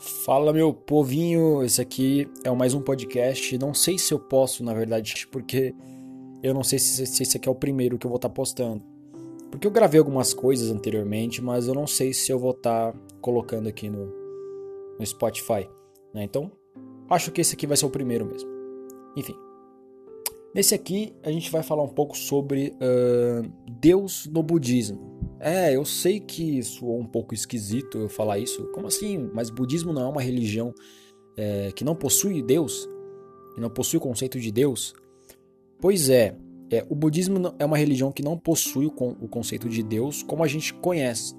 Fala meu povinho, esse aqui é mais um podcast. Não sei se eu posso, na verdade, porque eu não sei se, se esse aqui é o primeiro que eu vou estar tá postando. Porque eu gravei algumas coisas anteriormente, mas eu não sei se eu vou estar tá colocando aqui no, no Spotify. Né? Então, acho que esse aqui vai ser o primeiro mesmo. Enfim. Nesse aqui, a gente vai falar um pouco sobre uh, Deus no budismo. É, eu sei que soou um pouco esquisito eu falar isso. Como assim? Mas budismo não é uma religião é, que não possui Deus? Que não possui o conceito de Deus? Pois é, é, o budismo é uma religião que não possui o, conceito de Deus como a gente conhece.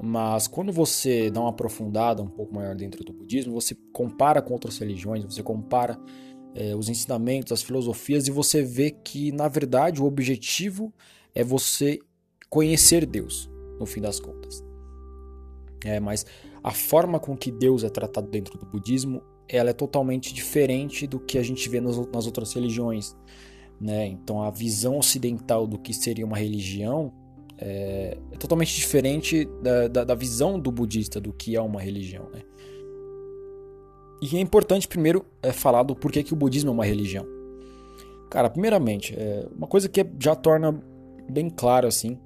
Mas quando você dá uma aprofundada um pouco maior dentro do budismo, você compara com outras religiões, você compara é, os ensinamentos, as filosofias e você vê que, na verdade, o objetivo é você conhecer Deus, no fim das contas. É, mas a forma com que Deus é tratado dentro do budismo, ela é totalmente diferente do que a gente vê nas, outras religiões. Né? Então a visão ocidental do que seria uma religião é, é totalmente diferente da, da, da, visão do budista do que é uma religião. Né? E é importante primeiro é, falar do porquê que o budismo é uma religião. Cara, primeiramente, é uma coisa que já torna bem claro assim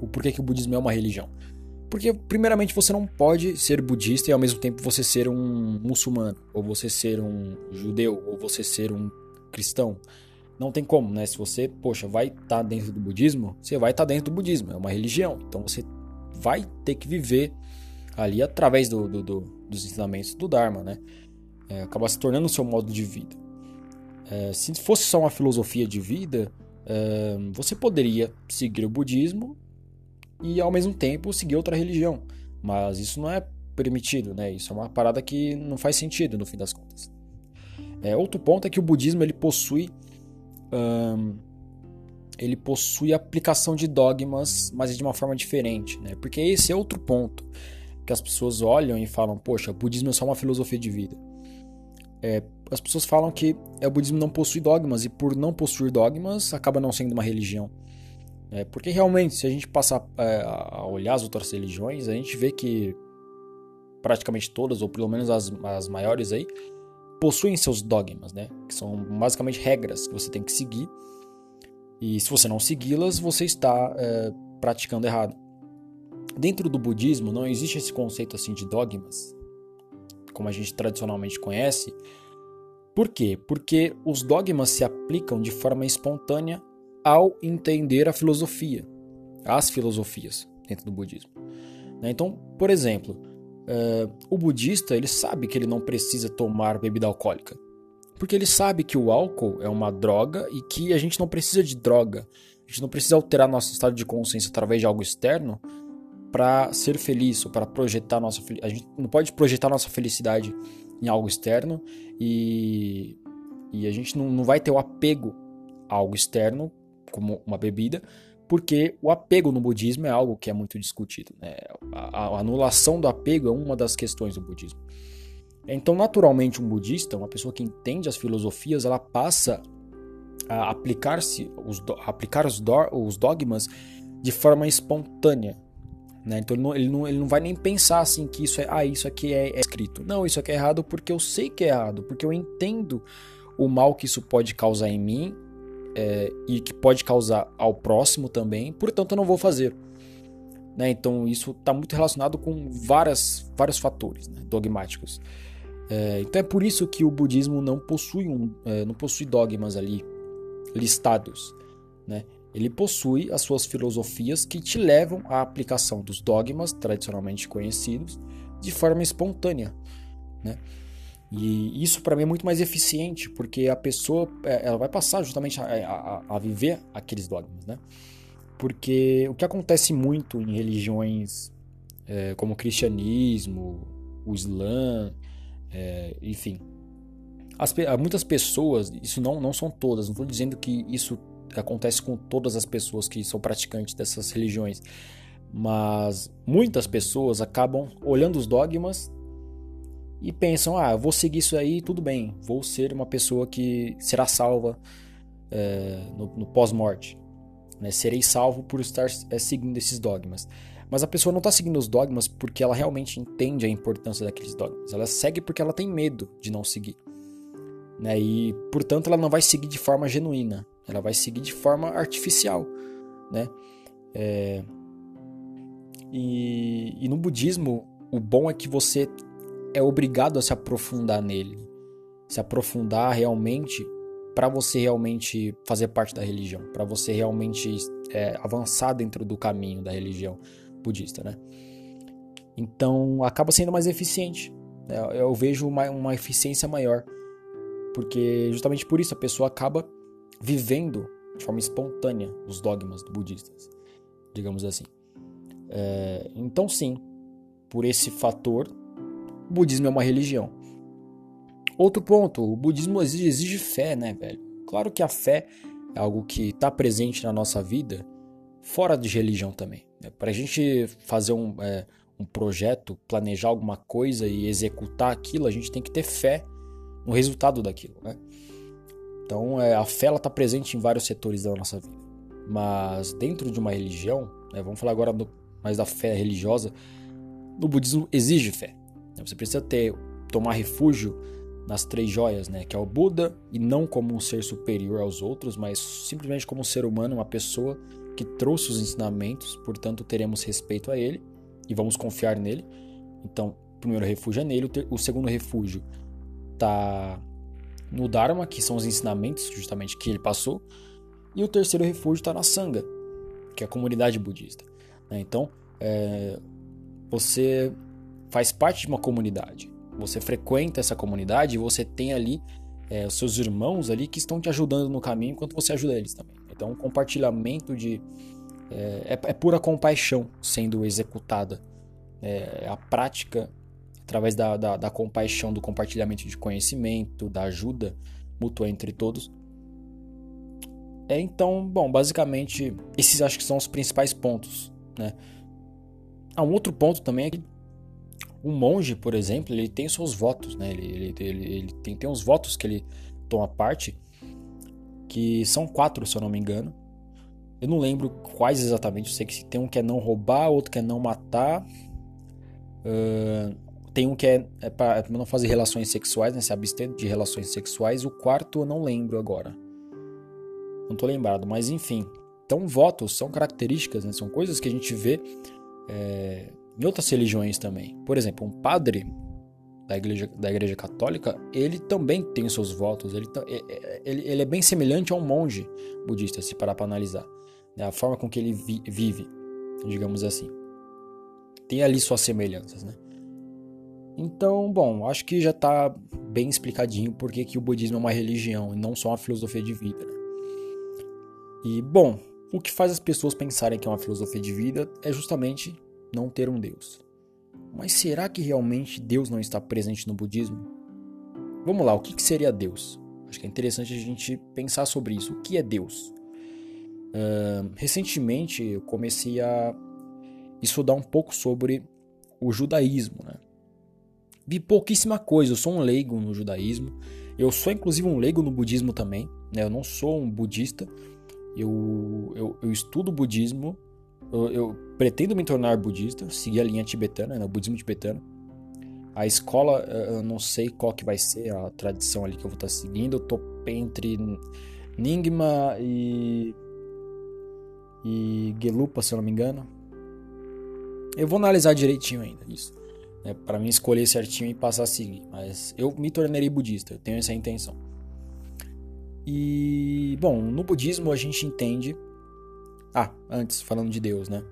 o porquê que o budismo é uma religião. Porque, primeiramente, você não pode ser budista e ao mesmo tempo você ser um muçulmano, ou você ser um judeu, ou você ser um cristão. Não tem como, né? Se você, poxa, vai estar tá dentro do budismo, você vai estar tá dentro do budismo, é uma religião. Então você vai ter que viver ali através do, do, do dos ensinamentos do Dharma, né? É, acaba se tornando o seu modo de vida. É, se fosse só uma filosofia de vida, é, você poderia seguir o budismo e ao mesmo tempo seguir outra religião. Mas isso não é permitido, né? Isso é uma parada que não faz sentido no fim das contas. É, outro ponto é que o budismo ele possui ele possui aplicação de dogmas, mas de uma forma diferente, né? Porque esse é outro ponto que as pessoas olham e falam, poxa, o budismo é só uma filosofia de vida. É, as pessoas falam que é, o budismo não possui dogmas e por não possuir dogmas acaba não sendo uma religião. É, porque realmente, se a gente passar é, a olhar as outras religiões, a gente vê que praticamente todas, ou pelo menos as, as maiores aí, possuem seus dogmas, né? Que são basicamente regras que você tem que seguir. E se você não segui-las, você está é, praticando errado. Dentro do budismo não existe esse conceito assim de dogmas, como a gente tradicionalmente conhece. Por quê? Porque os dogmas se aplicam de forma espontânea ao entender a filosofia, as filosofias dentro do budismo. Né? Então, por exemplo, uh, o budista ele sabe que ele não precisa tomar bebida alcoólica, porque ele sabe que o álcool é uma droga e que a gente não precisa de droga, a gente não precisa alterar nosso estado de consciência através de algo externo para ser feliz ou para projetar nossa a gente não pode projetar nossa felicidade em algo externo e, e a gente não, não vai ter o apego a algo externo como uma bebida, porque o apego no budismo é algo que é muito discutido. Né? A, a, anulação do apego é uma das questões do budismo. Então, naturalmente, um budista, uma pessoa que entende as filosofias, ela passa a aplicar-se, os, aplicar os, do, os dogmas de forma espontânea. Né? Então ele não, ele, não, ele não vai nem pensar assim que isso é, ah, isso aqui é, é escrito. Não, isso aqui é errado porque eu sei que é errado, porque eu entendo o mal que isso pode causar em mim é, e que pode causar ao próximo também, portanto eu não vou fazer. Né? Então isso está muito relacionado com várias, vários fatores né? dogmáticos. É, então é por isso que o budismo não possui, um, é, não possui dogmas ali listados. Né? Ele possui as suas filosofias que te levam à aplicação dos dogmas tradicionalmente conhecidos de forma espontânea. Né? E isso para mim é muito mais eficiente, porque a pessoa é, ela vai passar justamente a, a, a, viver aqueles dogmas, né? Porque o que acontece muito em religiões é, como o cristianismo, o islã, é, enfim, as, muitas pessoas, isso não, não são todas, não estou dizendo que isso acontece com todas as pessoas que são praticantes dessas religiões, mas muitas pessoas acabam olhando os dogmas e pensam: ah, eu vou seguir isso aí, tudo bem, vou ser uma pessoa que será salva é, no, no pós-morte. Né? Serei salvo por estar é, seguindo esses dogmas. Mas a pessoa não está seguindo os dogmas porque ela realmente entende a importância daqueles dogmas. Ela segue porque ela tem medo de não seguir. Né? E, portanto, ela não vai seguir de forma genuína. Ela vai seguir de forma artificial. Né? É... E, e no budismo, o bom é que você é obrigado a se aprofundar nele. Se aprofundar realmente para você realmente fazer parte da religião, para você realmente é, avançar dentro do caminho da religião budista, né? Então acaba sendo mais eficiente. Né? Eu vejo uma, uma eficiência maior, porque justamente por isso a pessoa acaba vivendo de forma espontânea os dogmas budistas, digamos assim. É, então sim, por esse fator, o budismo é uma religião. Outro ponto, o budismo exige, exige fé, né, velho? Claro que a fé é algo que está presente na nossa vida, fora de religião também. Né? Para a gente fazer um, é, um projeto, planejar alguma coisa e executar aquilo, a gente tem que ter fé no resultado daquilo, né? Então, é, a fé está presente em vários setores da nossa vida. Mas dentro de uma religião, né, vamos falar agora do, mais da fé religiosa, no budismo exige fé. Né? Você precisa ter tomar refúgio nas três joias, né? Que é o Buda, e não como um ser superior aos outros, mas simplesmente como um ser humano, uma pessoa que trouxe os ensinamentos, portanto teremos respeito a ele e vamos confiar nele. Então, o primeiro refúgio é nele, o, segundo refúgio tá no Dharma, que são os ensinamentos justamente que ele passou, e o terceiro refúgio está na Sangha, que é a comunidade budista. Né? Então, é, você faz parte de uma comunidade você frequenta essa comunidade e você tem ali é, os seus irmãos ali que estão te ajudando no caminho enquanto você ajuda eles também. Então, um compartilhamento de. É, é, é pura compaixão sendo executada. É, a prática, através da, da, da compaixão, do compartilhamento de conhecimento, da ajuda mútua entre todos. É, então, bom, basicamente, esses acho que são os principais pontos. Né? Há um outro ponto também é que um monge, por exemplo, ele tem seus votos, né? Ele, ele, ele, ele tem, tem uns votos que ele toma parte, que são quatro, se eu não me engano. Eu não lembro quais exatamente, eu sei que tem um que é não roubar, outro que é não matar. Uh, tem um que é, é para não fazer relações sexuais, né? Se abster de relações sexuais. O quarto eu não lembro agora. Não tô lembrado, mas enfim. Então, votos são características, né? São coisas que a gente vê é, em outras religiões também. Por exemplo, um padre da igreja, da igreja católica, ele também tem os seus votos, ele, é, é, ele, ele é bem semelhante a um monge budista, se parar para analisar. Né? A forma com que ele vi, vive, digamos assim. Tem ali suas semelhanças, né? Então, bom, acho que já está bem explicadinho porque que o budismo é uma religião e não só uma filosofia de vida. Né? E, bom, o que faz as pessoas pensarem que é uma filosofia de vida é justamente não ter um Deus. Mas será que realmente Deus não está presente no budismo? Vamos lá, o que seria Deus? Acho que é interessante a gente pensar sobre isso. O que é Deus? Uh, recentemente eu comecei a estudar um pouco sobre o judaísmo. Né? Vi pouquíssima coisa, eu sou um leigo no judaísmo. Eu sou inclusive um leigo no budismo também. Né? Eu não sou um budista. Eu, eu, eu estudo budismo eu, eu, pretendo me tornar budista, seguir a linha tibetana, né, o budismo tibetano. A escola, eu não sei qual que vai ser a tradição ali que eu vou estar seguindo. Eu tô entre Nyingma e e Gelupa, se eu não me engano. Eu vou analisar direitinho ainda isso, né, para mim escolher certinho e passar a seguir. Mas eu me tornarei budista, eu tenho essa intenção. E bom, no budismo a gente entende ah, antes, falando de Deus, né?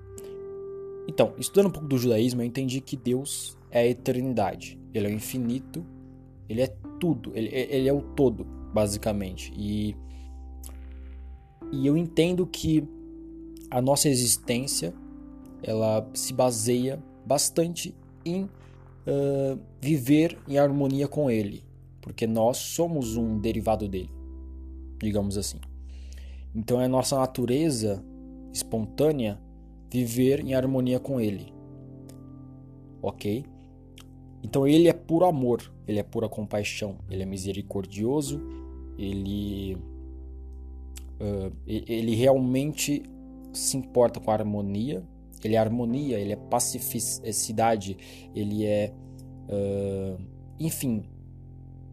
Então, estudando um pouco do judaísmo, eu entendi que Deus é a eternidade. Ele é o infinito, ele é tudo, ele, ele é o todo, basicamente. E, e eu entendo que a nossa existência ela se baseia bastante em uh, viver em harmonia com ele, porque nós somos um derivado dele, digamos assim. Então é nossa natureza espontânea, viver em harmonia com Ele. Ok? Então Ele é puro amor, Ele é pura compaixão, Ele é misericordioso, Ele, uh, ele realmente se importa com a harmonia, ele é harmonia, ele é pacificidade, ele é. Uh, enfim,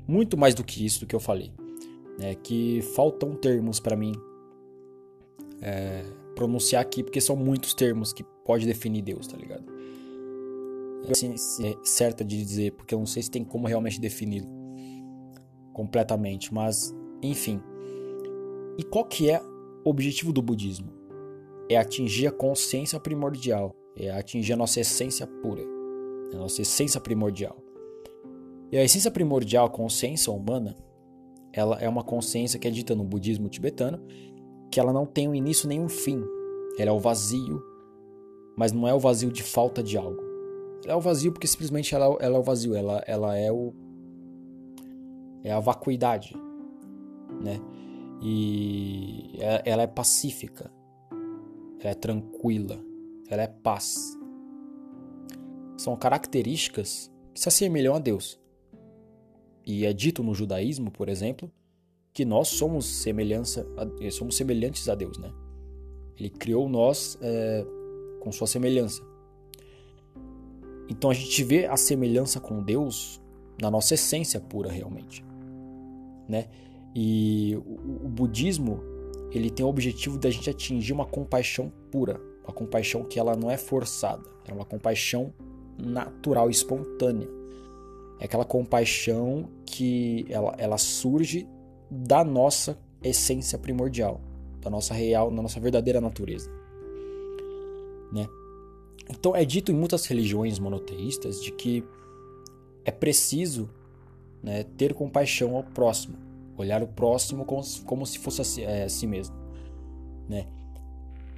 muito mais do que isso do que eu falei. Né? Que faltam termos para mim é, pronunciar aqui, porque são muitos termos que pode definir Deus, tá ligado? Assim, é certa de dizer, porque eu não sei se tem como realmente defini-lo completamente, mas enfim. E qual que é o objetivo do budismo? É atingir a consciência primordial, é atingir a nossa essência pura, a nossa essência primordial. E a essência primordial, a consciência humana, ela é uma consciência que é dita no budismo tibetano, que ela não tem um início nem um fim. Ela é o vazio, mas não é o vazio de falta de algo. Ela é o vazio porque simplesmente ela, ela é o vazio, ela, ela é o é a vacuidade, né? E é, ela é pacífica, ela é tranquila, ela é paz. São características que se assemelham a Deus. E é dito no judaísmo, por exemplo, que nós somos semelhança, a, somos semelhantes a Deus, né? Ele criou nós é, com sua semelhança. Então a gente vê a semelhança com Deus na nossa essência pura, realmente, né? E o, o budismo ele tem o objetivo da gente atingir uma compaixão pura, uma compaixão que ela não é forçada, é uma compaixão natural, espontânea. É aquela compaixão que ela, ela surge da nossa essência primordial, da nossa real, da nossa verdadeira natureza. Né? Então é dito em muitas religiões monoteístas de que é preciso né, ter compaixão ao próximo, olhar o próximo como, como se fosse a si, é, a si mesmo. Né?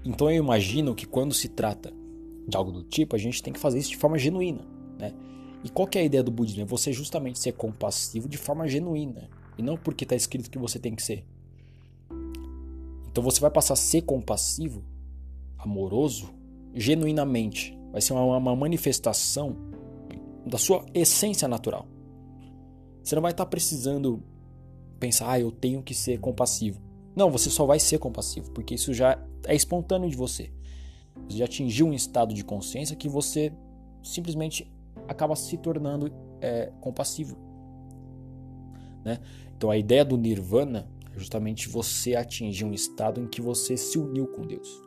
Então eu imagino que quando se trata de algo do tipo, a gente tem que fazer isso de forma genuína. Né? E qual é a ideia do budismo? É você justamente ser compassivo de forma genuína. E não porque está escrito que você tem que ser. Então você vai passar a ser compassivo, amoroso, genuinamente. Vai ser uma, uma manifestação da sua essência natural. Você não vai estar tá precisando pensar, ah, eu tenho que ser compassivo. Não, você só vai ser compassivo, porque isso já é espontâneo de você. Você já atingiu um estado de consciência que você simplesmente acaba se tornando é, compassivo. Né? Então a ideia do nirvana é justamente você atingir um estado em que você se uniu com Deus.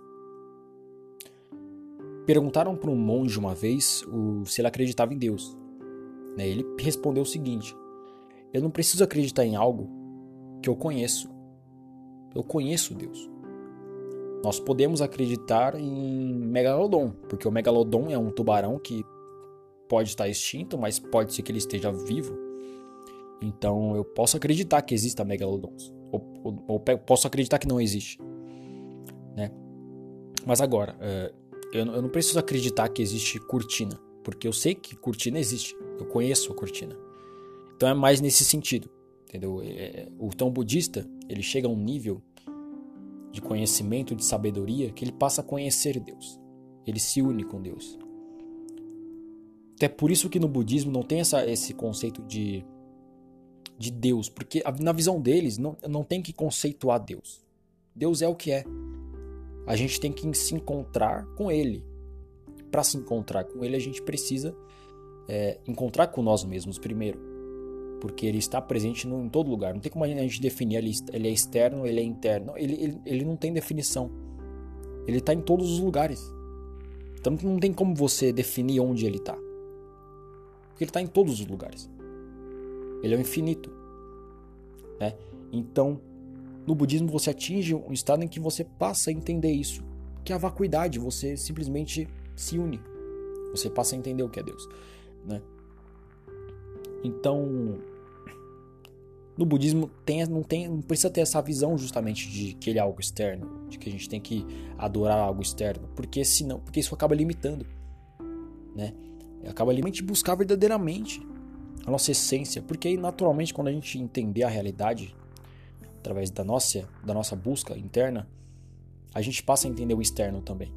Perguntaram para um monge uma vez se ele acreditava em Deus. Né? Ele respondeu o seguinte: Eu não preciso acreditar em algo que eu conheço. Eu conheço Deus. Nós podemos acreditar em Megalodon, porque o Megalodon é um tubarão que pode estar extinto, mas pode ser que ele esteja vivo. Então eu posso acreditar que exista megalodons, ou, ou, ou posso acreditar que não existe, né? Mas agora, uh, eu, eu não preciso acreditar que existe cortina, porque eu sei que cortina existe, eu conheço a cortina. Então é mais nesse sentido, entendeu? É, é o tão budista ele chega a um nível de conhecimento, de sabedoria, que ele passa a conhecer Deus. Ele se une com Deus. Até por isso que no budismo não tem essa, esse conceito de, de Deus, porque na visão deles não, não tem que conceituar Deus. Deus é o que é. A gente tem que se encontrar com Ele. Para se encontrar com Ele, a gente precisa é, encontrar com nós mesmos primeiro, porque Ele está presente em todo lugar. Não tem como a gente definir ele, ele é externo, ele é interno. Ele, ele, ele não tem definição. Ele está em todos os lugares. Então não tem como você definir onde ele está. Porque ele está em todos os lugares. Ele é o infinito. Né? Então, no budismo você atinge um estado em que você passa a entender isso, que é a vacuidade, você simplesmente se une. Você passa a entender o que é Deus, né? Então, no budismo tem, não tem, não precisa ter essa visão justamente de que ele é algo externo, de que a gente tem que adorar algo externo, porque senão, porque isso acaba limitando, né? acaba realmente buscar verdadeiramente a nossa essência, porque aí naturalmente quando a gente entender a realidade através da nossa da nossa busca interna, a gente passa a entender o externo também.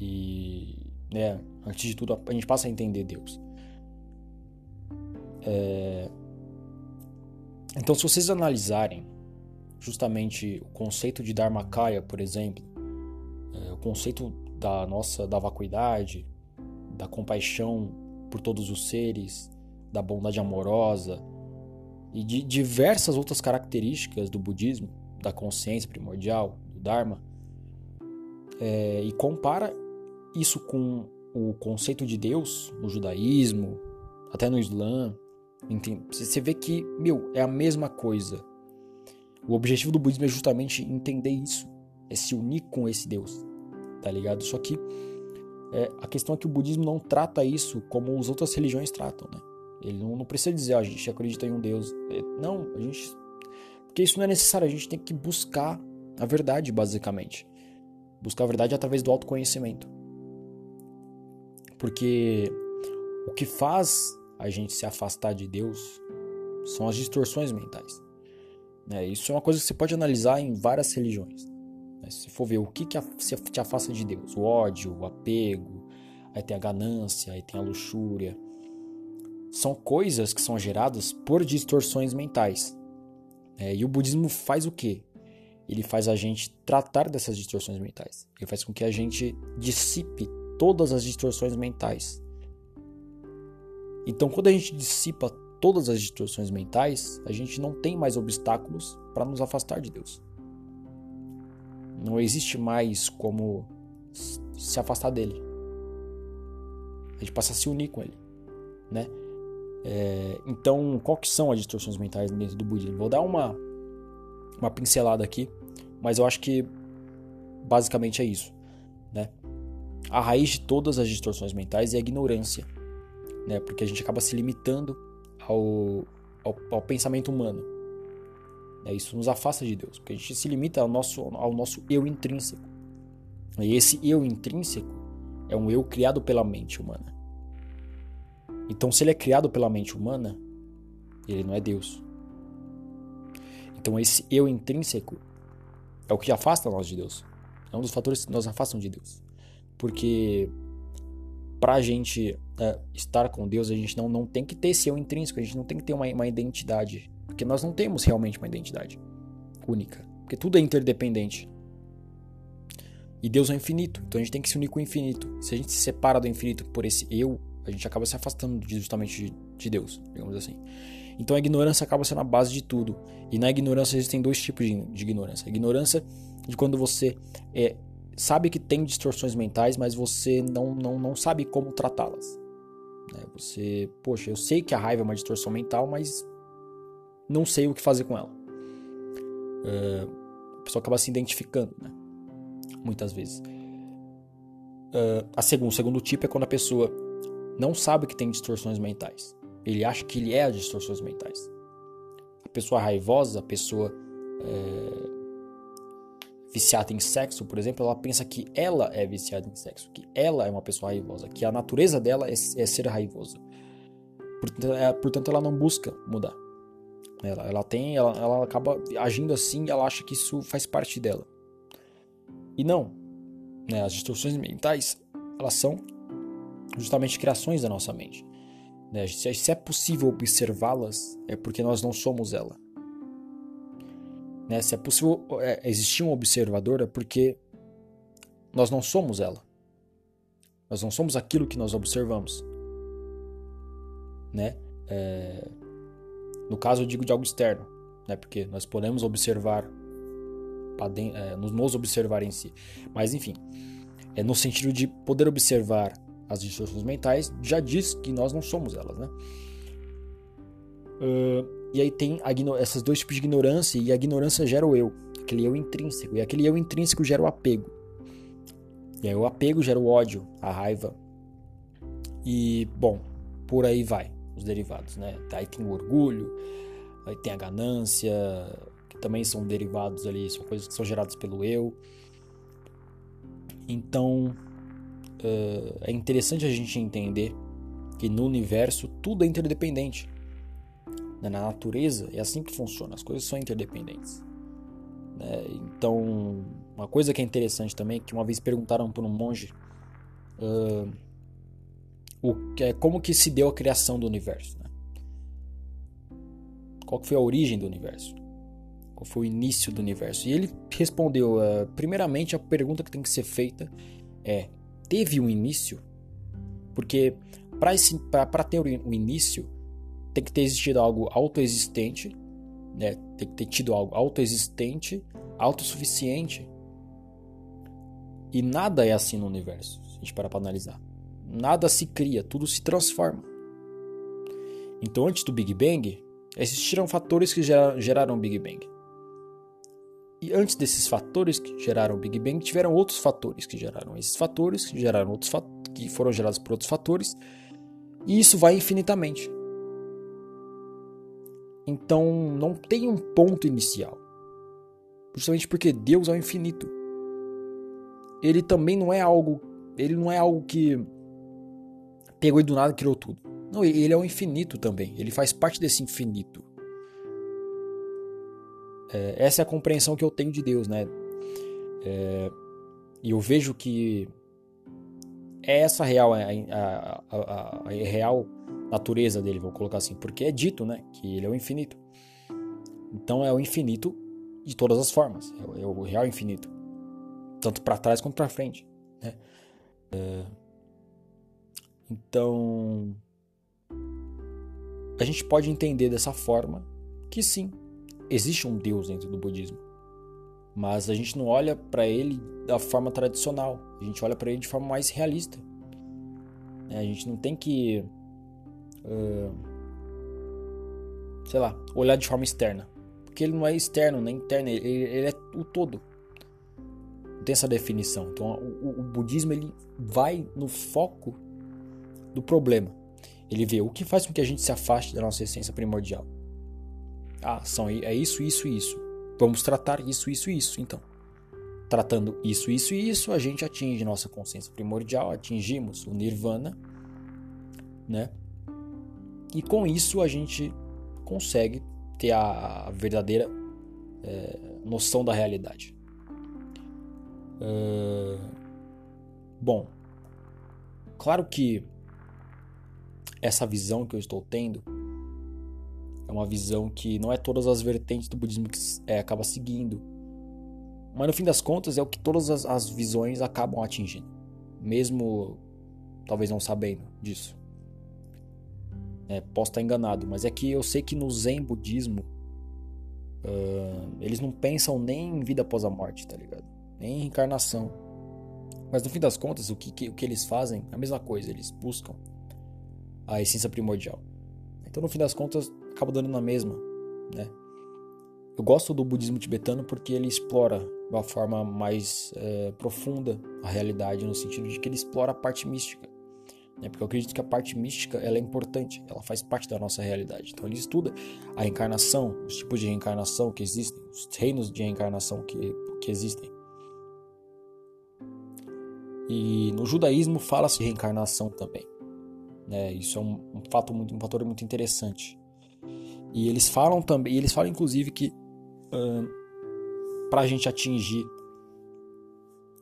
E, né, antes de tudo, a gente passa a entender Deus. É... Então, se vocês analisarem justamente o conceito de Dharmakaya, por exemplo, é, o conceito da nossa da vacuidade, da compaixão por todos os seres, da bondade amorosa e de diversas outras características do budismo, da consciência primordial, do Dharma, é, e compara isso com o conceito de Deus no judaísmo, até no Islã. Você vê que, meu, é a mesma coisa. O objetivo do budismo é justamente entender isso, é se unir com esse Deus, tá ligado? Só que é, a questão é que o budismo não trata isso como as outras religiões tratam, né? Ele não, não precisa dizer, a gente acredita em um Deus. É, não, a gente. Porque isso não é necessário, a gente tem que buscar a verdade, basicamente. Buscar a verdade através do autoconhecimento. Porque o que faz a gente se afastar de Deus são as distorções mentais. Né? Isso é uma coisa que você pode analisar em várias religiões. Né? Se for ver o que, que te afasta de Deus, o ódio, o apego, aí tem a ganância, aí tem a luxúria. São coisas que são geradas por distorções mentais. É, e o budismo faz o quê? Ele faz a gente tratar dessas distorções mentais. Ele faz com que a gente dissipe todas as distorções mentais. Então, quando a gente dissipa todas as distorções mentais, a gente não tem mais obstáculos para nos afastar de Deus. Não existe mais como se afastar dele. A gente passa a se unir com ele, né? É, então, qual são as distorções mentais dentro do budismo? Vou dar uma uma pincelada aqui, mas eu acho que basicamente é isso, né? a raiz de todas as distorções mentais é a ignorância, né? Porque a gente acaba se limitando ao, ao, ao pensamento humano. Né? Isso nos afasta de Deus, porque a gente se limita ao nosso, ao nosso eu intrínseco. E esse eu intrínseco é um eu criado pela mente humana. Então, se ele é criado pela mente humana, ele não é Deus. Então, esse eu intrínseco é o que afasta nós de Deus. É um dos fatores que nos afastam de Deus. Porque para a gente é, estar com Deus, a gente não, não tem que ter esse eu intrínseco, a gente não tem que ter uma, uma identidade. Porque nós não temos realmente uma identidade única. Porque tudo é interdependente. E Deus é infinito, então a gente tem que se unir com o infinito. Se a gente se separa do infinito por esse eu, a gente acaba se afastando justamente de, de Deus, digamos assim. Então a ignorância acaba sendo a base de tudo. E na ignorância existem dois tipos de, ignorância. A ignorância de quando você é sabe que tem distorções mentais, mas você não, não, não sabe como tratá-las. Né? Você, poxa, eu sei que a raiva é uma distorção mental, mas não sei o que fazer com ela. Uh, a pessoa acaba se identificando, né? muitas vezes. Uh, a segundo, o segundo tipo é quando a pessoa não sabe que tem distorções mentais. Ele acha que ele é as distorções mentais. A pessoa raivosa, a pessoa é, viciada em sexo, por exemplo, ela pensa que ela é viciada em sexo, que ela é uma pessoa raivosa, que a natureza dela é, é ser raivosa. Portanto, é, portanto, ela não busca mudar. Ela, ela tem, ela, ela acaba agindo assim, ela acha que isso faz parte dela. E não. Né, as distorções mentais, elas são justamente criações da nossa mente. Né? Se é possível observá-las, é porque nós não somos ela. Né? Se é possível é, existir um observador, é porque nós não somos ela. Nós não somos aquilo que nós observamos. Né? É... No caso, eu digo de algo externo, né? porque nós podemos observar, é, nos observar em si. Mas, enfim, é no sentido de poder observar as distorções mentais, já diz que nós não somos elas. Né? Uh e aí tem esses dois tipos de ignorância, e a ignorância gera o eu, aquele eu intrínseco, e aquele eu intrínseco gera o apego. E aí o apego gera o ódio, a raiva. E, bom, por aí vai os derivados, né? Aí tem o orgulho, aí tem a ganância, que também são derivados ali, são coisas que são geradas pelo eu. Então, uh, é interessante a gente entender que no universo tudo é interdependente. Na natureza é assim que funciona, as coisas são interdependentes. Né? Então, uma coisa que é interessante também, que uma vez perguntaram para um monge uh, o, é, como que se deu a criação do universo. Né? Qual que foi a origem do universo? Qual foi o início do universo? E ele respondeu: uh, primeiramente, a pergunta que tem que ser feita é: teve um início? Porque para ter um início, tem que ter existido algo autoexistente, né? tem que ter tido algo autoexistente, autossuficiente. E nada é assim no universo, se a gente parar para analisar. Nada se cria, tudo se transforma. Então, antes do Big Bang, existiram fatores que geraram o Big Bang. E antes desses fatores que geraram o Big Bang, tiveram outros fatores que geraram esses fatores, que geraram outros que foram gerados por outros fatores, e isso vai infinitamente. Então não tem um ponto inicial. Justamente porque Deus é o infinito. Ele também não é algo, ele não é algo que pegou e do nada criou tudo. Não, ele é o infinito também. Ele faz parte desse infinito. É, essa é a compreensão que eu tenho de Deus, né? É, e eu vejo que é essa real, a, a, a, a, real natureza dele, vou colocar assim, porque é dito, né, que ele é o infinito. Então é o infinito de todas as formas, é o, é real infinito, tanto para trás quanto para frente, né? É, então a gente pode entender dessa forma que sim, existe um Deus dentro do budismo. Mas a gente não olha para ele da forma tradicional, a gente olha para ele de forma mais realista. É, a gente não tem que, uh, sei lá, olhar de forma externa, porque ele não é externo nem interno, ele, ele é o todo. Não tem essa definição. Então, o, o budismo ele vai no foco do problema. Ele vê o que faz com que a gente se afaste da nossa essência primordial. Ah, são, é isso, isso e isso. Vamos tratar isso, isso e isso, então. Tratando isso, isso e isso, a gente atinge nossa consciência primordial, atingimos o nirvana, né? E com isso a gente consegue ter a verdadeira é, noção da realidade. É, bom, claro que essa visão que eu estou tendo é uma visão que não é todas as vertentes do budismo que é, acaba seguindo. Mas no fim das contas é o que todas as, as visões acabam atingindo. Mesmo talvez não sabendo disso. É, posso estar enganado, mas é que eu sei que no Zen budismo uh, eles não pensam nem em vida após a morte, tá ligado? Nem em reencarnação. Mas no fim das contas, o que, o que eles fazem é a mesma coisa, eles buscam a essência primordial. Então, no fim das contas, acaba dando na mesma, né? Eu gosto do budismo tibetano porque ele explora de uma forma mais é, profunda a realidade, no sentido de que ele explora a parte mística. Né? Porque eu acredito que a parte mística ela é importante, ela faz parte da nossa realidade. Então ele estuda a reencarnação, os tipos de reencarnação que existem, os reinos de reencarnação que, que existem. E no judaísmo fala-se de reencarnação também. Né? Isso é um, um fato muito, um fator muito interessante. E eles falam também, eles falam inclusive que uh, para a gente atingir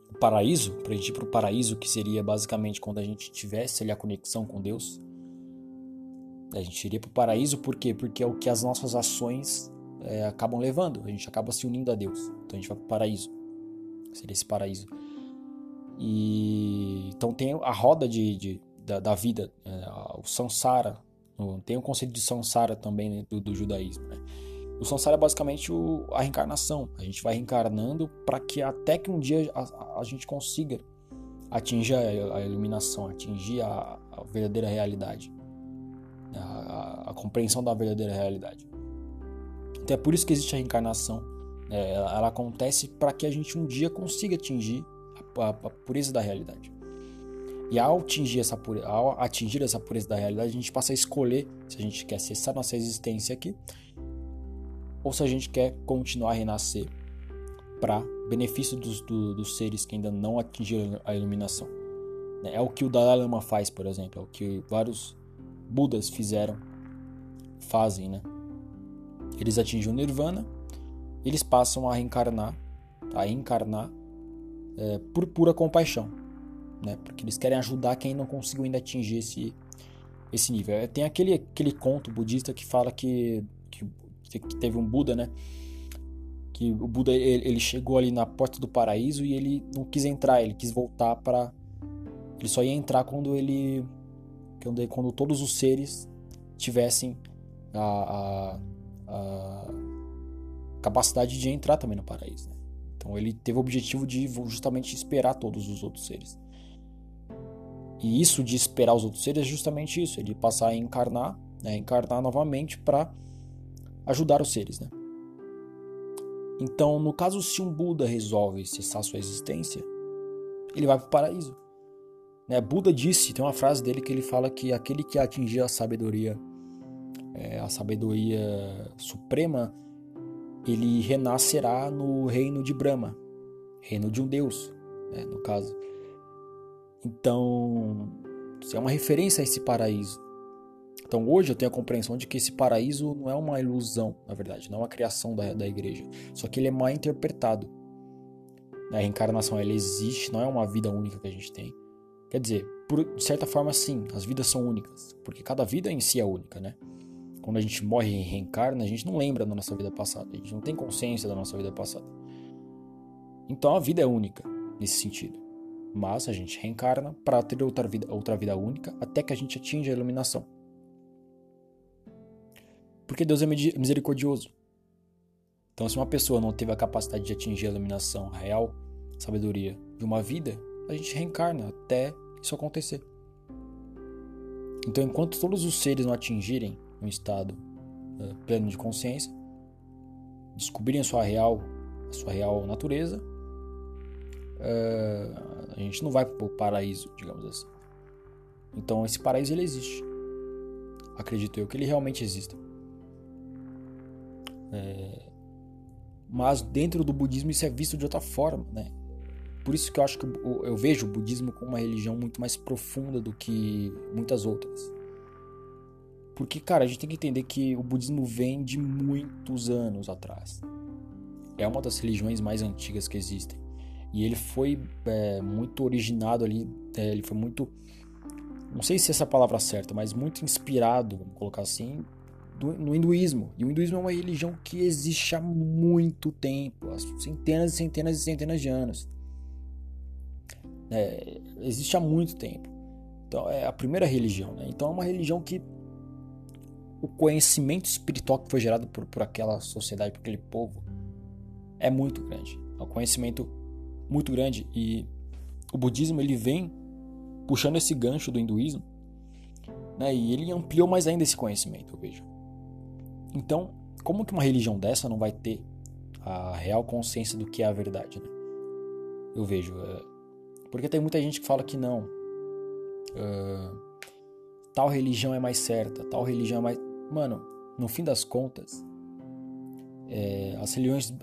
o paraíso, para a gente ir para o paraíso, que seria basicamente quando a gente tivesse ali a conexão com Deus, a gente iria para o paraíso por quê? Porque é o que as nossas ações é, acabam levando, a gente acaba se unindo a Deus, então a gente vai para o paraíso, seria esse paraíso. E então tem a roda de, de da, da, vida, é, o samsara, tem o conceito de samsara também né, do, do, judaísmo. Né? O samsara é basicamente o, a reencarnação. A gente vai reencarnando para que até que um dia a, a gente consiga atingir a, a iluminação, atingir a, a verdadeira realidade, a, compreensão da verdadeira realidade. Então é por isso que existe a reencarnação. É, ela, ela, acontece para que a gente um dia consiga atingir a pureza da realidade. E ao atingir, essa pureza, ao atingir essa pureza da realidade, a gente passa a escolher se a gente quer cessar nossa existência aqui ou se a gente quer continuar a renascer para benefício dos, do, dos seres que ainda não atingiram a iluminação. É o que o Dalai Lama faz, por exemplo, é o que vários Budas fizeram, fazem, né? Eles atingem o Nirvana, eles passam a reencarnar, a encarnar é, por pura compaixão né? Porque eles querem ajudar quem não conseguiu ainda atingir esse, esse nível. É, tem aquele, aquele conto budista que fala que, que, que teve um Buda, né? que o Buda ele, ele chegou ali na porta do paraíso e ele não quis entrar, ele quis voltar para ele só ia entrar quando ele quando, quando todos os seres tivessem a, a, a capacidade de entrar também no paraíso. Né? Então ele teve o objetivo de justamente esperar todos os outros seres. E isso de esperar os outros seres é justamente isso, ele passar a encarnar, né, encarnar novamente para ajudar os seres, né? Então, no caso se um Buda resolve cessar sua existência, ele vai para o paraíso. Né? Buda disse, tem uma frase dele que ele fala que aquele que atingir a sabedoria, é, a sabedoria suprema, ele renascerá no reino de Brahma, reino de um deus, né, no caso. Então, é uma referência a esse paraíso. Então, hoje eu tenho a compreensão de que esse paraíso não é uma ilusão, na verdade, não é uma criação da, da igreja, só que ele é mal interpretado. A reencarnação ela existe, não é uma vida única que a gente tem. Quer dizer, por, de certa forma, sim, as vidas são únicas, porque cada vida em si é única, né? Quando a gente morre e reencarna, a gente não lembra da nossa vida passada, a gente não tem consciência da nossa vida passada. Então a vida é única nesse sentido. Mas a gente reencarna para ter outra vida, outra vida única até que a gente atinja a iluminação. Porque Deus é misericordioso. Então, se uma pessoa não teve a capacidade de atingir a iluminação real, sabedoria de uma vida, a gente reencarna até isso acontecer. Então, enquanto todos os seres não atingirem um estado uh, pleno de consciência, descobrirem a sua real, a sua real natureza, uh, a gente não vai para o paraíso, digamos assim. Então, esse paraíso ele existe. Acredito eu que ele realmente exista. É, mas dentro do budismo isso é visto de outra forma, né? Por isso que eu acho que eu, eu vejo o budismo como uma religião muito mais profunda do que muitas outras. Porque, cara, a gente tem que entender que o budismo vem de muitos anos atrás. É uma das religiões mais antigas que existem. E ele foi é, muito originado ali, é, ele foi muito. Não sei se essa palavra é certa, mas muito inspirado, vamos colocar assim, do, no hinduísmo. E o hinduísmo é uma religião que existe há muito tempo há centenas e centenas e centenas de anos. É, existe há muito tempo. Então, é a primeira religião. Né? Então, é uma religião que o conhecimento espiritual que foi gerado por, por aquela sociedade, por aquele povo, é muito grande. É um conhecimento muito grande. E o budismo ele vem puxando esse gancho do hinduísmo né? e ele ampliou mais ainda esse conhecimento, eu vejo. Então, como que uma religião dessa não vai ter a real consciência do que é a verdade, né? Eu vejo. É... Porque tem muita gente que fala que não. Uh... Tal religião é mais certa, tal religião é mais. Mano, no fim das contas, é... as religiões.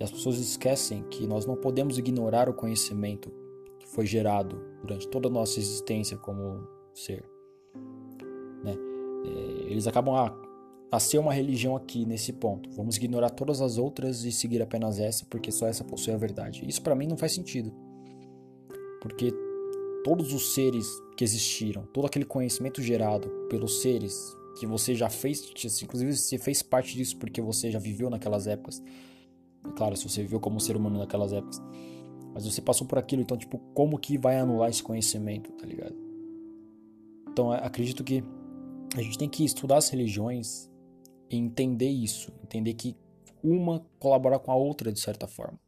E as pessoas esquecem que nós não podemos ignorar o conhecimento que foi gerado durante toda a nossa existência como ser. Né? É... Eles acabam. Ah, nasceu uma religião aqui nesse ponto. Vamos ignorar todas as outras e seguir apenas essa, porque só essa possui a verdade. Isso para mim não faz sentido. Porque todos os seres que existiram, todo aquele conhecimento gerado pelos seres que você já fez, inclusive você fez parte disso porque você já viveu naquelas épocas. Claro, se você viveu como ser humano naquelas épocas. Mas você passou por aquilo, então, tipo, como que vai anular esse conhecimento, tá ligado? Então, acredito que a gente tem que estudar as religiões entender isso, entender que uma colabora com a outra de certa forma.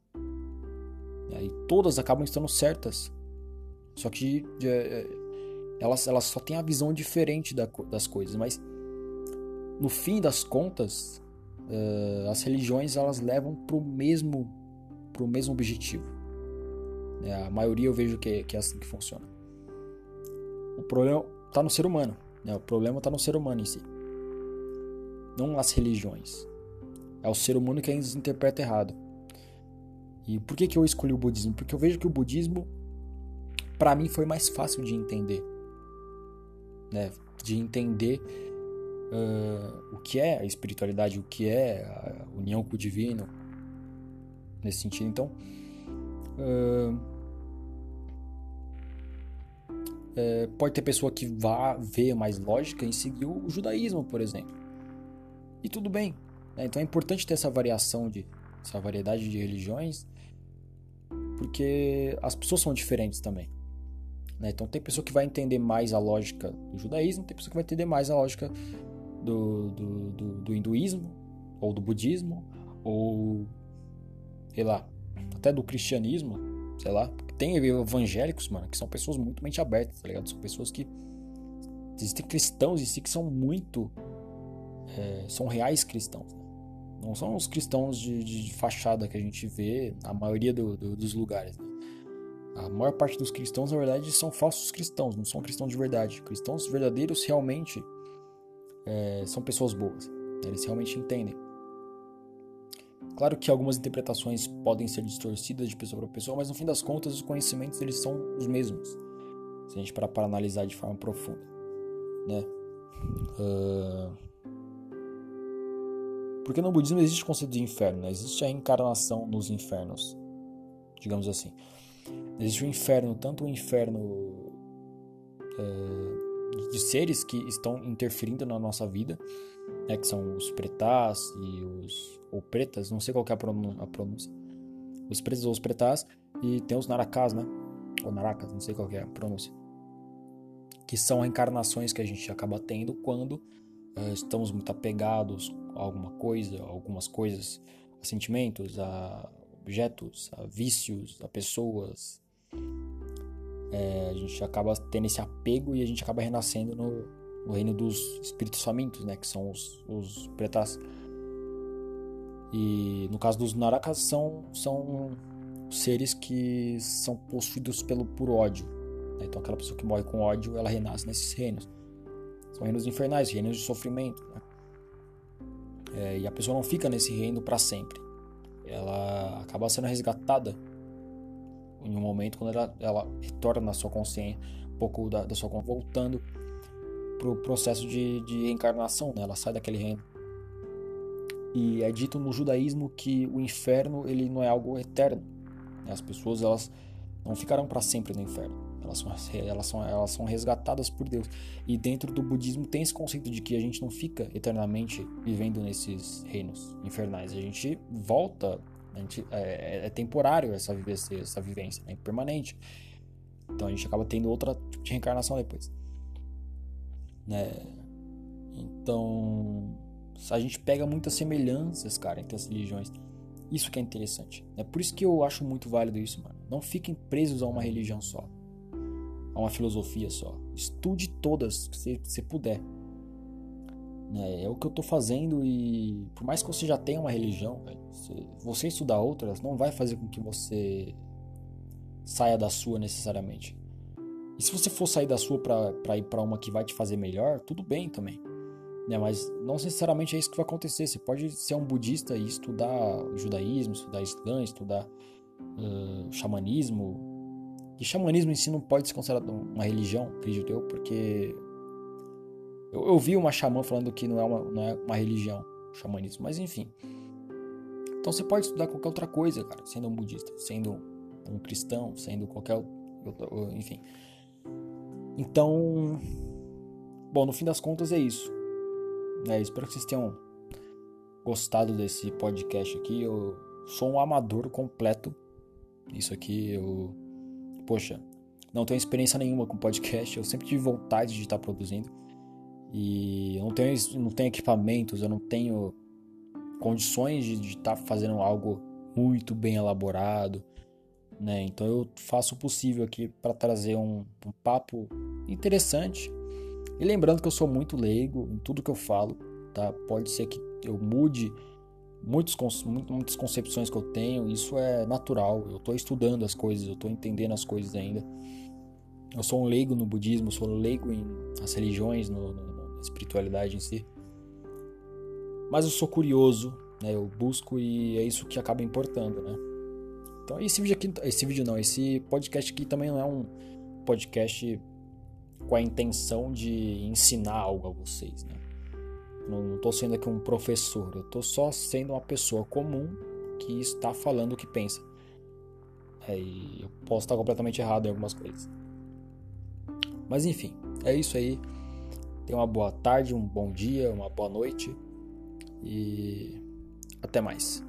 E aí todas acabam estando certas, só que é, é, elas, elas só têm a visão diferente da, das coisas, mas no fim das contas, uh, as religiões elas levam para o mesmo, pro mesmo objetivo. É, a maioria eu vejo que, que é assim que funciona. O problema está no ser humano. Né? O problema está no ser humano em si não as religiões. É o ser humano que ainda interpreta errado. E por que, que eu escolhi o budismo? Porque eu vejo que o budismo, para mim, foi mais fácil de entender. Né? De entender uh, o que é a espiritualidade, o que é a união com o divino. Nesse sentido. Então. Uh, pode ter pessoa que vá ver mais lógica em seguir o judaísmo, por exemplo. E tudo bem. Né? Então é importante ter essa variação de, essa variedade de religiões, porque as pessoas são diferentes também. Né? Então tem pessoa que vai entender mais a lógica do judaísmo, tem pessoa que vai entender mais a lógica do, do, do, do hinduísmo, ou do budismo, ou sei lá, até do cristianismo, sei lá. Tem evangélicos, mano, que são pessoas muito mente abertas, tá ligado? São pessoas que. Existem cristãos em si que são muito. É, são reais cristãos. Né? Não são os cristãos de, de, fachada que a gente vê na maioria do, do, dos lugares. Né? A maior parte dos cristãos, na verdade, são falsos cristãos, não são cristãos de verdade. Cristãos verdadeiros realmente é, são pessoas boas. Eles realmente entendem. Claro que algumas interpretações podem ser distorcidas de pessoa para pessoa, mas no fim das contas os conhecimentos eles são os mesmos. Se a gente parar para analisar de forma profunda, né? Uh... Porque no budismo existe o conceito de inferno, né? existe a encarnação nos infernos, digamos assim. Existe o inferno, tanto o inferno uh, de seres que estão interferindo na nossa vida, né, que são os pretás e os ou pretas, não sei qual é a pronúncia. Os pretos ou os pretás e tem os naracás, né? Ou naracas, não sei qual é a pronúncia. Que são reencarnações que a gente acaba tendo quando uh, estamos muito apegados a alguma coisa, a algumas coisas, a sentimentos, a objetos, a vícios, a pessoas. É, a gente acaba tendo esse apego e a gente acaba renascendo no, no reino dos espíritos famintos, né? Que são os, os pretas. E no caso dos Narakas, são, são seres que são possuídos pelo, por ódio. Né? Então aquela pessoa que morre com ódio, ela renasce nesses reinos. São reinos infernais, reinos de sofrimento. Né? É, e a pessoa não fica nesse reino para sempre. Ela acaba sendo resgatada em um momento quando ela, ela retorna na sua consciência, um pouco da, da sua voltando pro processo de, de reencarnação, né? Ela sai daquele reino. E é dito no judaísmo que o inferno ele não é algo eterno. Né? As pessoas elas não ficarão para sempre no inferno. Elas são, elas, são, elas são resgatadas por Deus. E dentro do budismo tem esse conceito de que a gente não fica eternamente vivendo nesses reinos infernais. A gente volta, a gente, é, é temporário essa, vivência, essa vivência, é permanente. Então a gente acaba tendo outra tipo de reencarnação depois. Né? Então a gente pega muitas semelhanças, cara, entre as religiões. Isso que é interessante. É por isso que eu acho muito válido isso, mano. Não fiquem presos a uma religião só. A uma filosofia só. Estude todas que você puder. É, é o que eu tô fazendo e por mais que você já tenha uma religião, velho, você, você estudar outras não vai fazer com que você saia da sua necessariamente. E se você for sair da sua para ir para uma que vai te fazer melhor, tudo bem também. Né? Mas não necessariamente é isso que vai acontecer. Você pode ser um budista e estudar judaísmo, estudar islã, estudar uh, xamanismo. E xamanismo em si não pode ser considerado uma religião, acredito eu, porque eu, eu vi uma xamã falando que não é uma, não é uma religião, xamanismo, mas enfim. Então você pode estudar qualquer outra coisa, cara, sendo um budista, sendo um cristão, sendo qualquer. Enfim. Então. Bom, no fim das contas é isso. É, espero que vocês tenham gostado desse podcast aqui. Eu sou um amador completo. Isso aqui eu. Poxa, não tenho experiência nenhuma com podcast. Eu sempre tive vontade de estar produzindo. E eu não tenho, não tenho equipamentos, eu não tenho condições de, estar fazendo algo muito bem elaborado. Né? Então eu faço o possível aqui para trazer um, um papo interessante e lembrando que eu sou muito leigo em tudo que eu falo, tá? Pode ser que eu mude muitos, muitas concepções que eu tenho, isso é natural. Eu estou estudando as coisas, eu estou entendendo as coisas ainda. Eu sou um leigo no budismo, sou um leigo em as religiões, no, no, espiritualidade em si. Mas eu sou curioso, né? Eu busco e é isso que acaba importando, né? Então esse vídeo aqui, esse vídeo não, esse podcast aqui também não é um podcast com a intenção de ensinar algo a vocês, né? Não estou sendo aqui um professor, eu estou só sendo uma pessoa comum que está falando o que pensa. É, e eu posso estar completamente errado em algumas coisas. Mas enfim, é isso aí. Tenha uma boa tarde, um bom dia, uma boa noite e até mais.